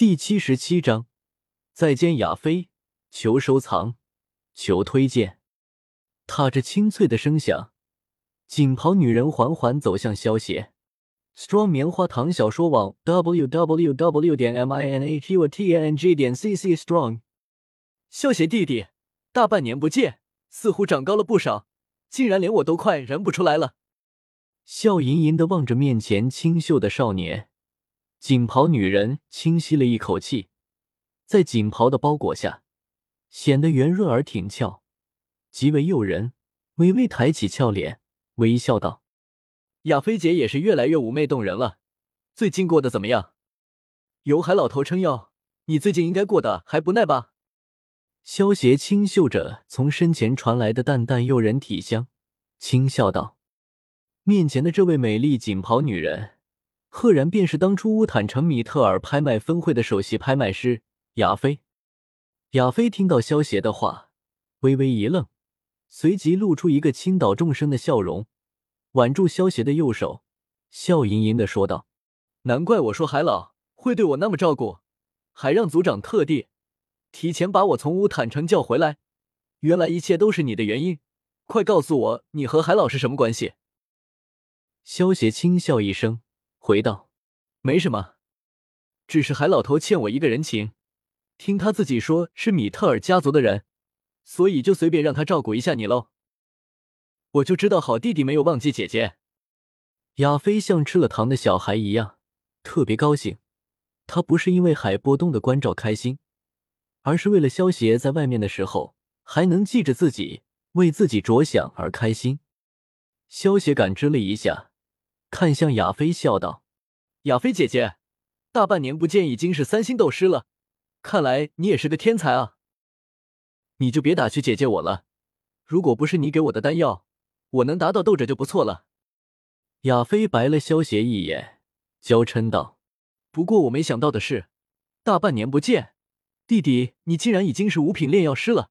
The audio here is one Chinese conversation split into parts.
第七十七章，再见亚飞，求收藏，求推荐。踏着清脆的声响，锦袍女人缓缓走向萧邪。Strong 棉花糖小说网 w w w 点 m i n h u t n g 点 c c strong。萧邪弟弟，大半年不见，似乎长高了不少，竟然连我都快认不出来了。笑吟吟的望着面前清秀的少年。锦袍女人轻吸了一口气，在锦袍的包裹下，显得圆润而挺翘，极为诱人。微微抬起俏脸，微笑道：“亚菲姐也是越来越妩媚动人了，最近过得怎么样？有海老头撑腰，你最近应该过得还不赖吧？”萧邪清嗅着从身前传来的淡淡诱人体香，轻笑道：“面前的这位美丽锦袍女人。”赫然便是当初乌坦城米特尔拍卖分会的首席拍卖师亚飞。亚飞听到萧邪的话，微微一愣，随即露出一个倾倒众生的笑容，挽住萧邪的右手，笑盈盈的说道：“难怪我说海老会对我那么照顾，还让族长特地提前把我从乌坦城叫回来。原来一切都是你的原因，快告诉我，你和海老是什么关系？”萧邪轻笑一声。回道：“没什么，只是海老头欠我一个人情，听他自己说是米特尔家族的人，所以就随便让他照顾一下你喽。我就知道好弟弟没有忘记姐姐。”亚飞像吃了糖的小孩一样，特别高兴。他不是因为海波东的关照开心，而是为了萧邪在外面的时候还能记着自己，为自己着想而开心。萧邪感知了一下。看向亚飞，笑道：“亚飞姐姐，大半年不见，已经是三星斗师了。看来你也是个天才啊！你就别打趣姐姐我了。如果不是你给我的丹药，我能达到斗者就不错了。”亚飞白了萧邪一眼，娇嗔道：“不过我没想到的是，大半年不见，弟弟你竟然已经是五品炼药师了。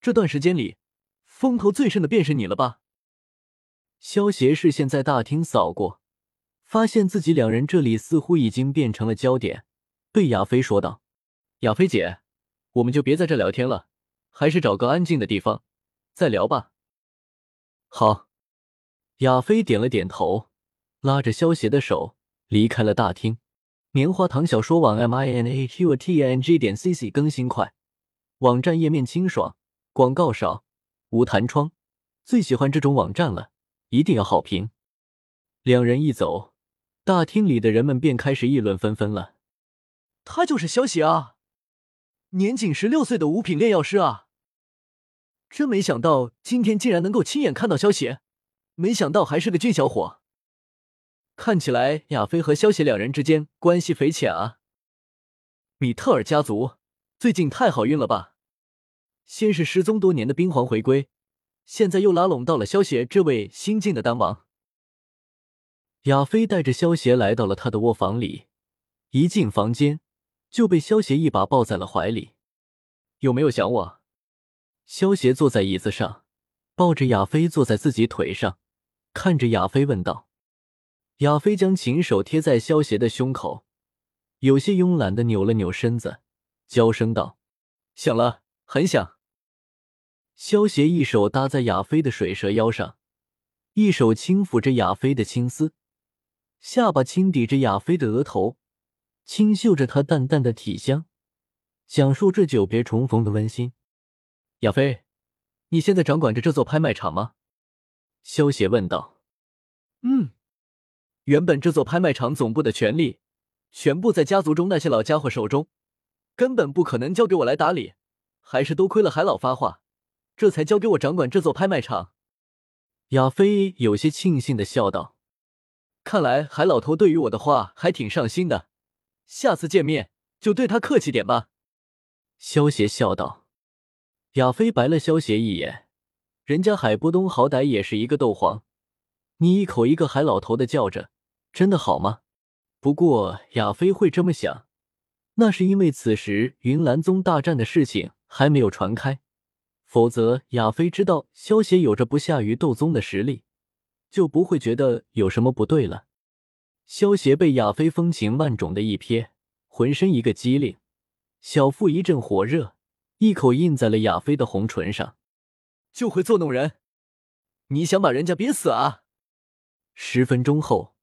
这段时间里，风头最盛的便是你了吧？”萧协视线在大厅扫过，发现自己两人这里似乎已经变成了焦点，对亚飞说道：“亚飞姐，我们就别在这聊天了，还是找个安静的地方再聊吧。”好，亚飞点了点头，拉着萧协的手离开了大厅。棉花糖小说网 m i n a q t n g 点 c c 更新快，网站页面清爽，广告少，无弹窗，最喜欢这种网站了。一定要好评。两人一走，大厅里的人们便开始议论纷纷了。他就是萧邪啊，年仅十六岁的五品炼药师啊！真没想到今天竟然能够亲眼看到萧邪，没想到还是个俊小伙。看起来亚飞和萧邪两人之间关系匪浅啊。米特尔家族最近太好运了吧？先是失踪多年的冰皇回归。现在又拉拢到了萧协这位新晋的丹王。亚飞带着萧协来到了他的卧房里，一进房间就被萧协一把抱在了怀里。有没有想我？萧协坐在椅子上，抱着亚飞坐在自己腿上，看着亚飞问道。亚飞将琴手贴在萧协的胸口，有些慵懒的扭了扭身子，娇声道：“想了，很想。”萧协一手搭在亚飞的水蛇腰上，一手轻抚着亚飞的青丝，下巴轻抵着亚飞的额头，轻嗅着她淡淡的体香，讲述这久别重逢的温馨。亚飞，你现在掌管着这座拍卖场吗？萧协问道。嗯，原本这座拍卖场总部的权力全部在家族中那些老家伙手中，根本不可能交给我来打理，还是多亏了海老发话。这才交给我掌管这座拍卖场。亚飞有些庆幸的笑道：“看来海老头对于我的话还挺上心的，下次见面就对他客气点吧。”萧邪笑道。亚飞白了萧邪一眼：“人家海波东好歹也是一个斗皇，你一口一个海老头的叫着，真的好吗？”不过亚飞会这么想，那是因为此时云岚宗大战的事情还没有传开。否则，亚飞知道萧协有着不下于斗宗的实力，就不会觉得有什么不对了。萧协被亚飞风情万种的一瞥，浑身一个机灵，小腹一阵火热，一口印在了亚飞的红唇上。就会作弄人，你想把人家憋死啊？十分钟后，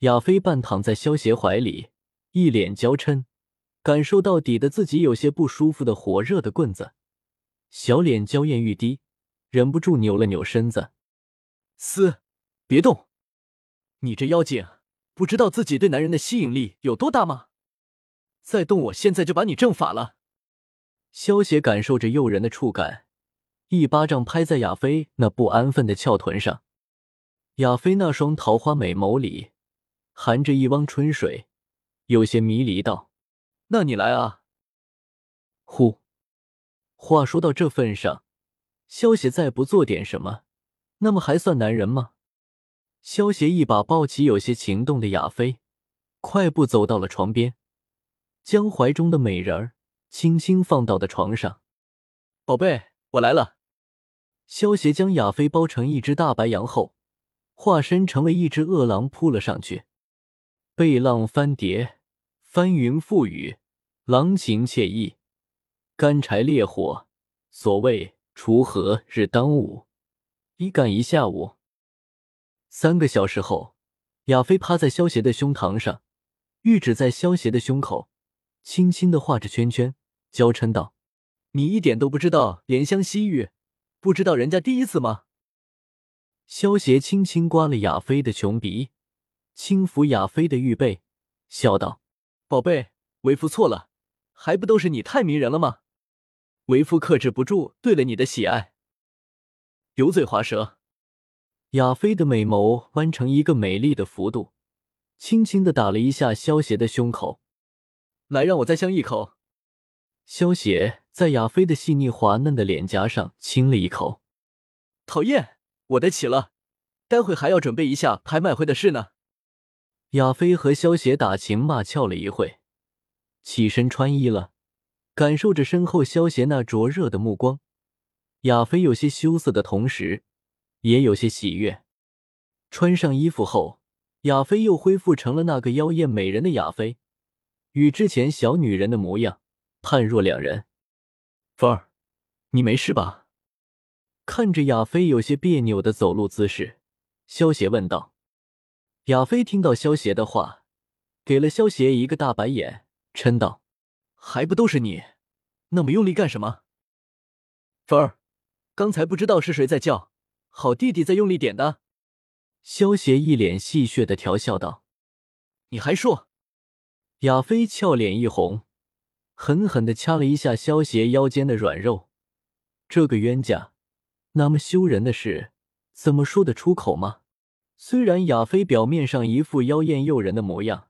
亚飞半躺在萧邪怀里，一脸娇嗔，感受到抵得自己有些不舒服的火热的棍子，小脸娇艳欲滴，忍不住扭了扭身子。嘶，别动！你这妖精，不知道自己对男人的吸引力有多大吗？再动，我现在就把你正法了！萧邪感受着诱人的触感。一巴掌拍在亚飞那不安分的翘臀上，亚飞那双桃花美眸里含着一汪春水，有些迷离道：“那你来啊！”呼，话说到这份上，萧邪再不做点什么，那么还算男人吗？萧邪一把抱起有些情动的亚飞，快步走到了床边，将怀中的美人儿轻轻放到了床上，宝贝，我来了。萧协将亚飞包成一只大白羊后，化身成为一只饿狼扑了上去。背浪翻叠，翻云覆雨，郎情妾意，干柴烈火。所谓锄禾日当午，一干一下午。三个小时后，亚飞趴在萧协的胸膛上，玉指在萧协的胸口轻轻的画着圈圈，娇嗔道：“你一点都不知道怜香惜玉。”不知道人家第一次吗？萧邪轻轻刮了亚飞的穷鼻，轻抚亚飞的玉背，笑道：“宝贝，为夫错了，还不都是你太迷人了吗？为夫克制不住对了你的喜爱。”油嘴滑舌。亚飞的美眸弯成一个美丽的弧度，轻轻的打了一下萧邪的胸口。来，让我再香一口。萧邪。在亚飞的细腻滑嫩的脸颊上亲了一口，讨厌，我得起了，待会还要准备一下拍卖会的事呢。亚飞和萧邪打情骂俏了一会，起身穿衣了，感受着身后萧邪那灼热的目光，亚飞有些羞涩的同时，也有些喜悦。穿上衣服后，亚飞又恢复成了那个妖艳美人的亚飞，与之前小女人的模样判若两人。凤儿，你没事吧？看着亚飞有些别扭的走路姿势，萧邪问道。亚飞听到萧邪的话，给了萧邪一个大白眼，嗔道：“还不都是你，那么用力干什么？”风儿，刚才不知道是谁在叫，好弟弟在用力点的。萧邪一脸戏谑的调笑道：“你还说？”亚飞俏脸一红。狠狠的掐了一下萧邪腰间的软肉，这个冤家，那么羞人的事，怎么说得出口吗？虽然亚飞表面上一副妖艳诱人的模样，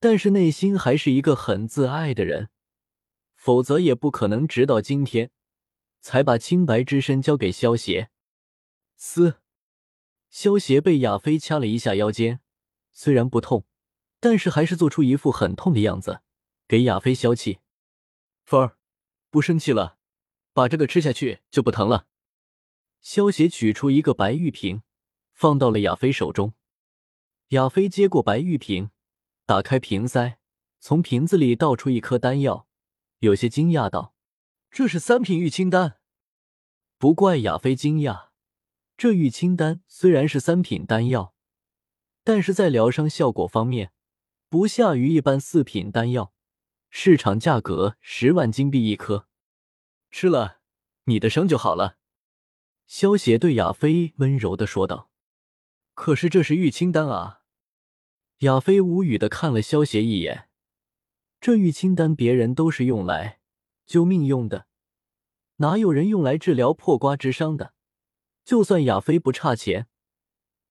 但是内心还是一个很自爱的人，否则也不可能直到今天才把清白之身交给萧邪。嘶，萧邪被亚飞掐了一下腰间，虽然不痛，但是还是做出一副很痛的样子。给亚飞消气，凤儿，不生气了，把这个吃下去就不疼了。萧邪取出一个白玉瓶，放到了亚飞手中。亚飞接过白玉瓶，打开瓶塞，从瓶子里倒出一颗丹药，有些惊讶道：“这是三品玉清丹。”不怪亚飞惊讶，这玉清丹虽然是三品丹药，但是在疗伤效果方面，不下于一般四品丹药。市场价格十万金币一颗，吃了你的伤就好了。萧邪对亚飞温柔的说道。可是这是玉清丹啊！亚飞无语的看了萧邪一眼。这玉清丹别人都是用来救命用的，哪有人用来治疗破瓜之伤的？就算亚飞不差钱，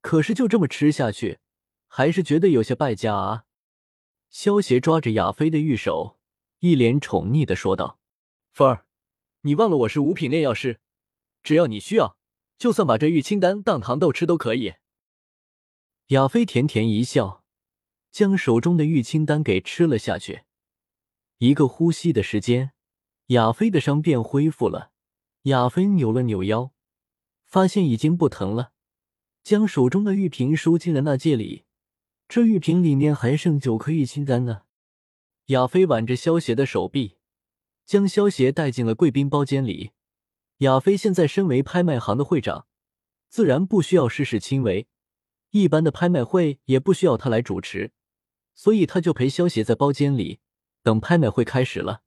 可是就这么吃下去，还是觉得有些败家啊。萧邪抓着亚飞的玉手，一脸宠溺的说道：“凤儿，你忘了我是五品炼药师，只要你需要，就算把这玉清丹当糖豆吃都可以。”亚飞甜甜一笑，将手中的玉清丹给吃了下去。一个呼吸的时间亚飞的伤便恢复了。亚飞扭了扭腰发现已经不疼了将手中的玉瓶收进了那戒里。这玉瓶里面还剩九颗玉清丹呢。亚飞挽着萧邪的手臂将萧邪带进了贵宾包间里。亚飞现在身为拍卖行的会长自然不需要事事亲为一般的拍卖会也不需要他来主持所以他就陪萧邪在包间里等拍卖会开始了。